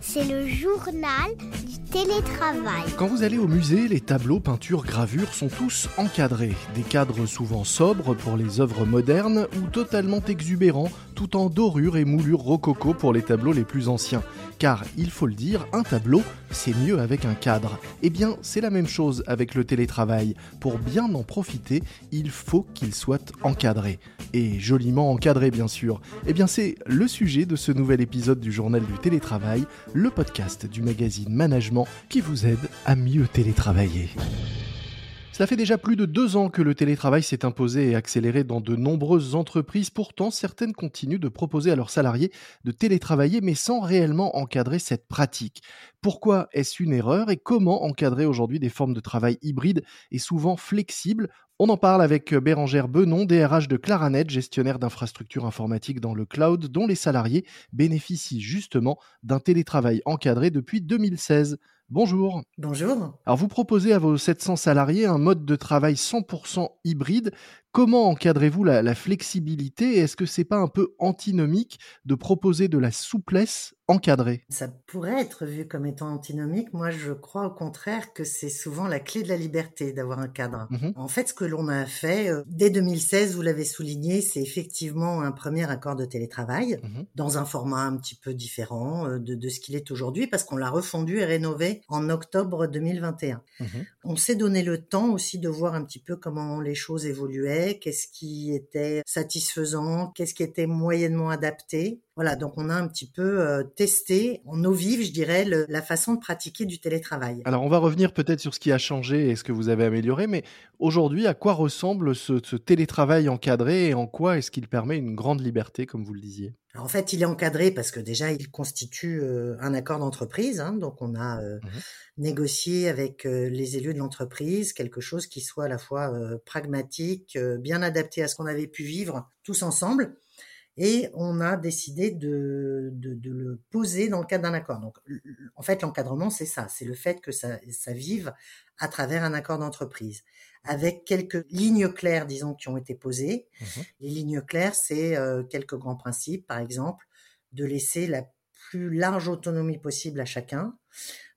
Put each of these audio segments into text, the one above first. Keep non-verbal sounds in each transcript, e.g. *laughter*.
C'est le journal télétravail. Quand vous allez au musée, les tableaux, peintures, gravures sont tous encadrés. Des cadres souvent sobres pour les œuvres modernes ou totalement exubérants, tout en dorure et moulure rococo pour les tableaux les plus anciens. Car, il faut le dire, un tableau, c'est mieux avec un cadre. Eh bien, c'est la même chose avec le télétravail. Pour bien en profiter, il faut qu'il soit encadré. Et joliment encadré, bien sûr. Eh bien, c'est le sujet de ce nouvel épisode du journal du télétravail, le podcast du magazine Management qui vous aide à mieux télétravailler. Cela fait déjà plus de deux ans que le télétravail s'est imposé et accéléré dans de nombreuses entreprises. Pourtant, certaines continuent de proposer à leurs salariés de télétravailler, mais sans réellement encadrer cette pratique. Pourquoi est-ce une erreur et comment encadrer aujourd'hui des formes de travail hybrides et souvent flexibles on en parle avec Bérangère Benon, DRH de Claranet, gestionnaire d'infrastructures informatiques dans le cloud, dont les salariés bénéficient justement d'un télétravail encadré depuis 2016. Bonjour. Bonjour. Alors vous proposez à vos 700 salariés un mode de travail 100% hybride. Comment encadrez-vous la, la flexibilité Est-ce que c'est pas un peu antinomique de proposer de la souplesse encadrée? Ça pourrait être vu comme étant antinomique. Moi, je crois au contraire que c'est souvent la clé de la liberté d'avoir un cadre. Mhm. En fait, ce que l'on a fait euh, dès 2016, vous l'avez souligné, c'est effectivement un premier accord de télétravail Mhm. dans un format un petit peu différent euh, de, de ce qu'il est aujourd'hui parce qu'on l'a refondu et rénové en octobre 2021. Mhm. On s'est donné le temps aussi de voir un petit peu comment les choses évoluaient, qu'est-ce qui était satisfaisant, qu'est-ce qui était moyennement adapté. Voilà, donc on a un petit peu euh, testé en eau vive, je dirais, la façon de pratiquer du télétravail. Alors on va revenir peut-être sur ce qui a changé et ce que vous avez amélioré, mais aujourd'hui, à quoi ressemble ce télétravail encadré et en quoi est-ce qu'il permet une grande liberté, comme vous le disiez? Alors, en fait, il est encadré parce que déjà, il constitue euh, un accord d'entreprise. hein, donc, on a euh, Mhm. négocié avec euh, les élus de l'entreprise quelque chose qui soit à la fois euh, pragmatique, euh, bien adapté à ce qu'on avait pu vivre tous ensemble. Et on a décidé de, de, de le poser dans le cadre d'un accord. Donc, en fait, l'encadrement, c'est ça. C'est le fait que ça, ça vive à travers un accord d'entreprise. Avec quelques lignes claires, disons, qui ont été posées. Mhm. Les lignes claires, c'est euh, quelques grands principes, par exemple, de laisser la plus large autonomie possible à chacun,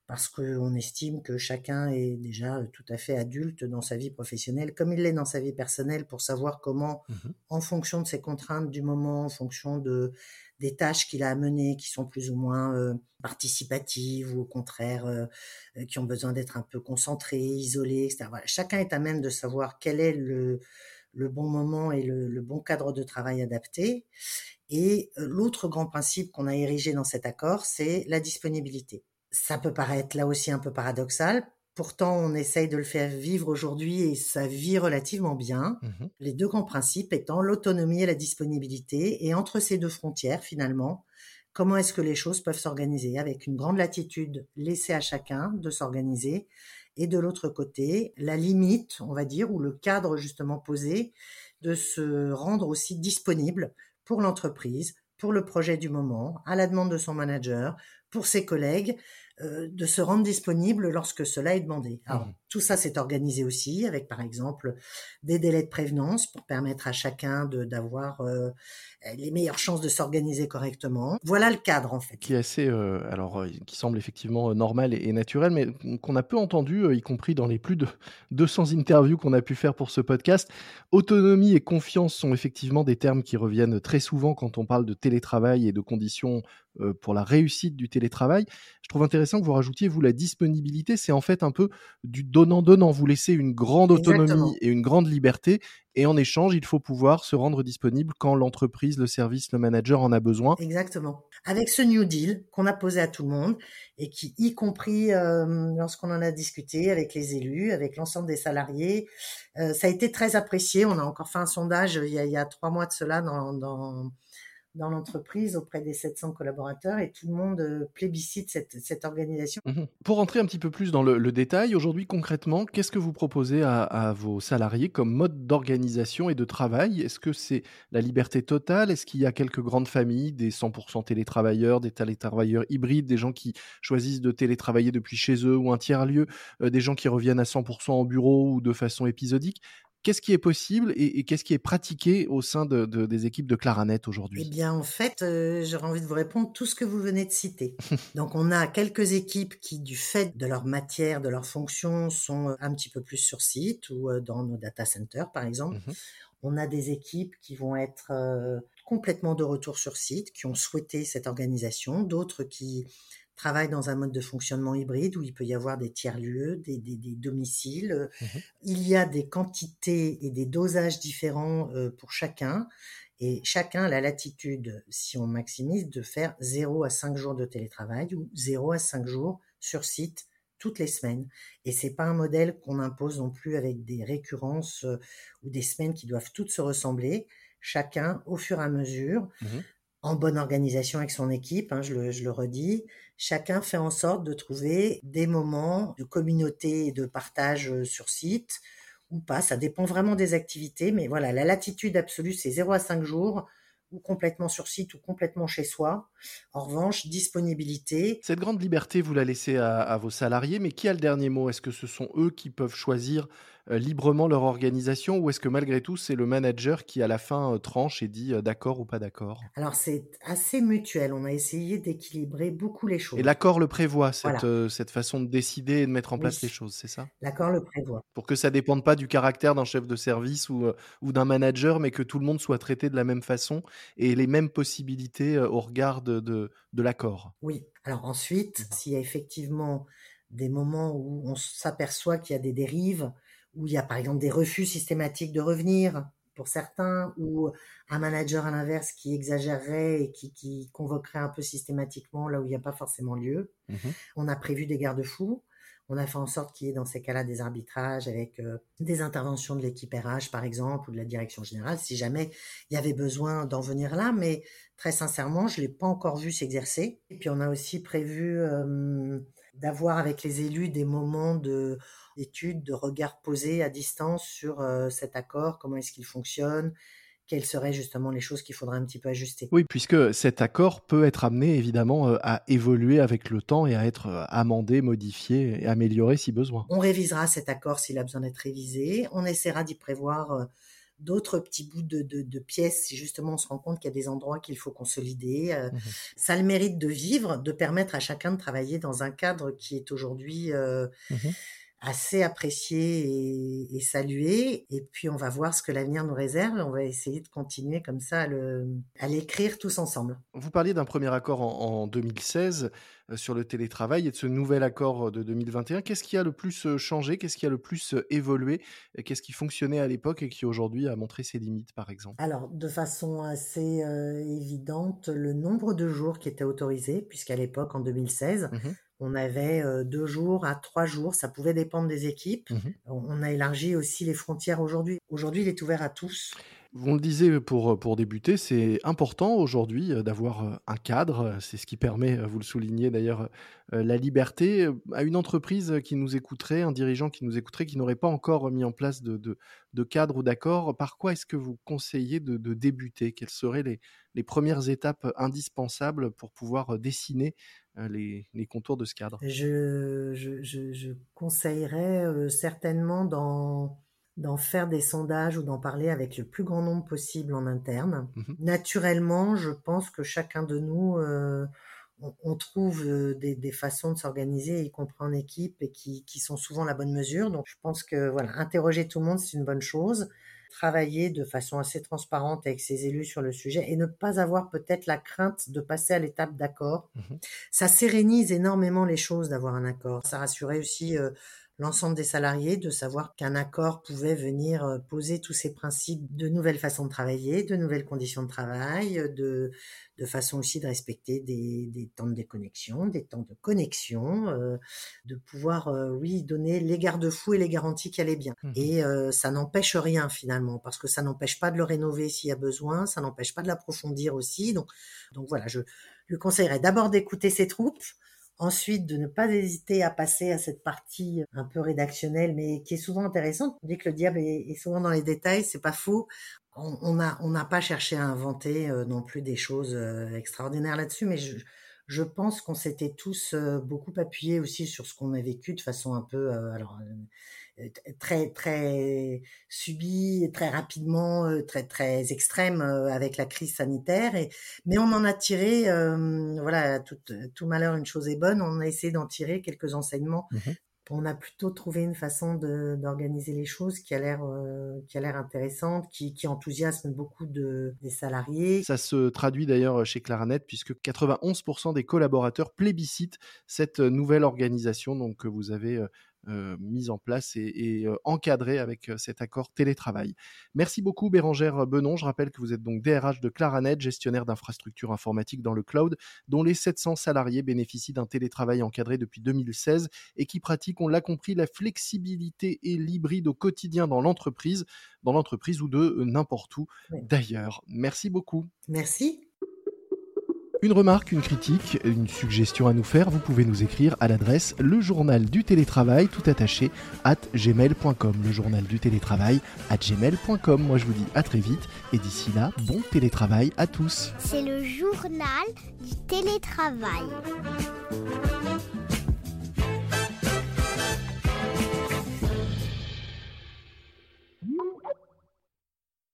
parce qu'on estime que chacun est déjà euh, tout à fait adulte dans sa vie professionnelle, comme il l'est dans sa vie personnelle, pour savoir comment, Mhm. en fonction de ses contraintes du moment, en fonction de des tâches qu'il a à mener, qui sont plus ou moins euh, participatives ou au contraire euh, euh, qui ont besoin d'être un peu concentrées, isolées, etc. Voilà. Chacun est à même de savoir quel est le, le bon moment et le, le bon cadre de travail adapté. Et euh, l'autre grand principe qu'on a érigé dans cet accord, c'est la disponibilité. Ça peut paraître là aussi un peu paradoxal. Pourtant, on essaye de le faire vivre aujourd'hui et ça vit relativement bien. Mhm. Les deux grands principes étant l'autonomie et la disponibilité. Et entre ces deux frontières, finalement, comment est-ce que les choses peuvent s'organiser? Avec une grande latitude laissée à chacun de s'organiser et de l'autre côté, la limite, on va dire, ou le cadre justement posé de se rendre aussi disponible pour l'entreprise, pour le projet du moment, à la demande de son manager, pour ses collègues, euh, de se rendre disponible lorsque cela est demandé. Alors, Mhm. tout ça s'est organisé aussi avec, par exemple, des délais de prévenance pour permettre à chacun d'avoir euh, les meilleures chances de s'organiser correctement. Voilà le cadre, en fait. qui est assez, euh, alors, qui semble effectivement normal et, et naturel, mais qu'on a peu entendu, y compris dans les plus de *laughs* 200 interviews qu'on a pu faire pour ce podcast. Autonomie et confiance sont effectivement des termes qui reviennent très souvent quand on parle de télétravail et de conditions pour la réussite du télétravail. Je trouve intéressant que vous rajoutiez, vous, la disponibilité. C'est en fait un peu du donnant-donnant. Vous laissez une grande autonomie Exactement. et une grande liberté. Et en échange, il faut pouvoir se rendre disponible quand l'entreprise, le service, le manager en a besoin. Exactement. Avec ce New Deal qu'on a posé à tout le monde et qui, y compris euh, lorsqu'on en a discuté avec les élus, avec l'ensemble des salariés, euh, ça a été très apprécié. On a encore fait un sondage il y a, il y a trois mois de cela dans, dans, dans l'entreprise auprès des 700 collaborateurs et tout le monde euh, plébiscite cette, organisation. Mhm. Pour rentrer un petit peu plus dans le, détail, aujourd'hui concrètement, qu'est-ce que vous proposez à, à vos salariés comme mode d'organisation et de travail? Est-ce que c'est la liberté totale? Est-ce qu'il y a quelques grandes familles, des 100% télétravailleurs, des télétravailleurs hybrides, des gens qui choisissent de télétravailler depuis chez eux ou un tiers-lieu, euh, des gens qui reviennent à 100% en bureau ou de façon épisodique? Qu'est-ce qui est possible et, qu'est-ce qui est pratiqué au sein de, des équipes de Claranet aujourd'hui? Eh bien, en fait, euh, j'aurais envie de vous répondre tout ce que vous venez de citer. *laughs* Donc, on a quelques équipes qui, du fait de leur matière, de leur fonction, sont un petit peu plus sur site ou dans nos data centers, par exemple. Mmh on a des équipes qui vont être complètement de retour sur site, qui ont souhaité cette organisation, d'autres qui travaillent dans un mode de fonctionnement hybride où il peut y avoir des tiers-lieux, des, domiciles. Mmh il y a des quantités et des dosages différents pour chacun. Et chacun a la latitude, si on maximise, de faire 0 à 5 jours de télétravail ou 0 à 5 jours sur site toutes les semaines. Et c'est pas un modèle qu'on impose non plus avec des récurrences euh, ou des semaines qui doivent toutes se ressembler. Chacun, au fur et à mesure, mmh en bonne organisation avec son équipe, hein, je, le, redis, chacun fait en sorte de trouver des moments de communauté et de partage euh, sur site ou pas. Ça dépend vraiment des activités, mais voilà, la latitude absolue, c'est 0 à 5 jours ou complètement sur site ou complètement chez soi. En revanche, disponibilité. Cette grande liberté, vous la laissez à, vos salariés, mais qui a le dernier mot? Est-ce que ce sont eux qui peuvent choisir librement leur organisation ou est-ce que malgré tout c'est le manager qui à la fin euh, tranche et dit euh, d'accord ou pas d'accord? Alors c'est assez mutuel, on a essayé d'équilibrer beaucoup les choses. Et l'accord le prévoit, cette, cette façon de décider et de mettre en place les choses, c'est ça? L'accord le prévoit. Pour que ça dépende pas du caractère d'un chef de service ou, ou d'un manager, mais que tout le monde soit traité de la même façon et les mêmes possibilités au regard de, de, de l'accord. Oui, alors ensuite, s'il y a effectivement des moments où on s'aperçoit qu'il y a des dérives, où il y a par exemple des refus systématiques de revenir pour certains, ou un manager à l'inverse qui exagérerait et qui, convoquerait un peu systématiquement là où il n'y a pas forcément lieu. Mmh on a prévu des garde-fous. On a fait en sorte qu'il y ait dans ces cas-là des arbitrages avec euh, des interventions de l'équipe RH, par exemple, ou de la direction générale, si jamais il y avait besoin d'en venir là. Mais très sincèrement, je ne l'ai pas encore vu s'exercer. Et puis on a aussi prévu euh, d'avoir avec les élus des moments de d'études, de regard posé à distance sur euh, cet accord, comment est-ce qu'il fonctionne, quelles seraient justement les choses qu'il faudrait un petit peu ajuster. Oui, puisque cet accord peut être amené évidemment euh, à évoluer avec le temps et à être euh, amendé, modifié et amélioré si besoin. On révisera cet accord s'il a besoin d'être révisé. On essaiera d'y prévoir d'autres petits bouts de, pièces si justement on se rend compte qu'il y a des endroits qu'il faut consolider. Mmh ça a le mérite de vivre, de permettre à chacun de travailler dans un cadre qui est aujourd'hui... Mmh assez apprécié et, salué. Et puis on va voir ce que l'avenir nous réserve. On va essayer de continuer comme ça à l'écrire tous ensemble. Vous parliez d'un premier accord en, 2016 euh, sur le télétravail et de ce nouvel accord de 2021. Qu'est-ce qui a le plus euh, changé? Qu'est-ce qui a le plus euh, évolué? Qu'est-ce qui fonctionnait à l'époque et qui aujourd'hui a montré ses limites, par exemple? Alors, de façon assez évidente, le nombre de jours qui étaient autorisés, puisqu'à l'époque, en 2016, on avait deux jours à trois jours, ça pouvait dépendre des équipes. Mmh on a élargi aussi les frontières aujourd'hui. Aujourd'hui, il est ouvert à tous. Vous le disiez pour, pour débuter, c'est important aujourd'hui d'avoir un cadre. C'est ce qui permet, vous le soulignez d'ailleurs, la liberté. À une entreprise qui nous écouterait, un dirigeant qui nous écouterait, qui n'aurait pas encore mis en place de, de, cadre ou d'accord, par quoi est-ce que vous conseillez de, débuter? Quelles seraient les, les premières étapes indispensables pour pouvoir dessiner les, les, contours de ce cadre? Je, je, je, conseillerais certainement d'en, d'en faire des sondages ou d'en parler avec le plus grand nombre possible en interne. Mmh Naturellement, je pense que chacun de nous, on, trouve des, des, façons de s'organiser, y compris en équipe, et qui, qui sont souvent la bonne mesure. Donc je pense que voilà, interroger tout le monde, c'est une bonne chose travailler de façon assez transparente avec ses élus sur le sujet et ne pas avoir peut-être la crainte de passer à l'étape d'accord. Mmh Ça sérénise énormément les choses d'avoir un accord. Ça rassurait aussi euh, l'ensemble des salariés de savoir qu'un accord pouvait venir euh, poser tous ces principes de nouvelles façons de travailler, de nouvelles conditions de travail, de, de façon aussi de respecter des, des temps de déconnexion, des temps de connexion, euh, de pouvoir, euh, oui, donner les garde-fous et les garanties qui allaient bien. Mmh et ça n'empêche rien finalement, parce que ça n'empêche pas de le rénover s'il y a besoin, ça n'empêche pas de l'approfondir aussi. Donc, donc voilà, je lui conseillerais d'abord d'écouter ses troupes, Ensuite, de ne pas hésiter à passer à cette partie un peu rédactionnelle, mais qui est souvent intéressante. On dit que le diable est, souvent dans les détails, c'est pas faux. On n'a on pas cherché à inventer euh, non plus des choses euh, extraordinaires là-dessus, mais je, je pense qu'on s'était tous euh, beaucoup appuyés aussi sur ce qu'on a vécu de façon un peu, alors très très subi très rapidement très très extrême avec la crise sanitaire et mais on en a tiré voilà tout, tout malheur une chose est bonne. On a essayé d'en tirer quelques enseignements. Mmh on a plutôt trouvé une façon d'organiser les choses qui a l'air euh, qui a l'air intéressante, qui, qui, enthousiasme beaucoup de, des salariés. Ça se traduit d'ailleurs chez Claranet puisque 91% des collaborateurs plébiscitent cette nouvelle organisation. Donc que vous avez euh, euh, mise en place et, euh, encadrée avec euh, cet accord télétravail. Merci beaucoup Bérangère Benon. Je rappelle que vous êtes donc DRH de Claranet, gestionnaire d'infrastructures informatiques dans le cloud, dont les 700 salariés bénéficient d'un télétravail encadré depuis 2016 et qui pratiquent, on l'a compris, la flexibilité et l'hybride au quotidien dans l'entreprise, dans l'entreprise ou de n'importe où d'ailleurs. Merci beaucoup. Merci. Une remarque, une critique, une suggestion à nous faire, vous pouvez nous écrire à l'adresse le journal du télétravail tout attaché at gmail.com. Le journal du télétravail at gmail.com. Moi je vous dis à très vite et d'ici là, bon télétravail à tous. C'est le journal du télétravail.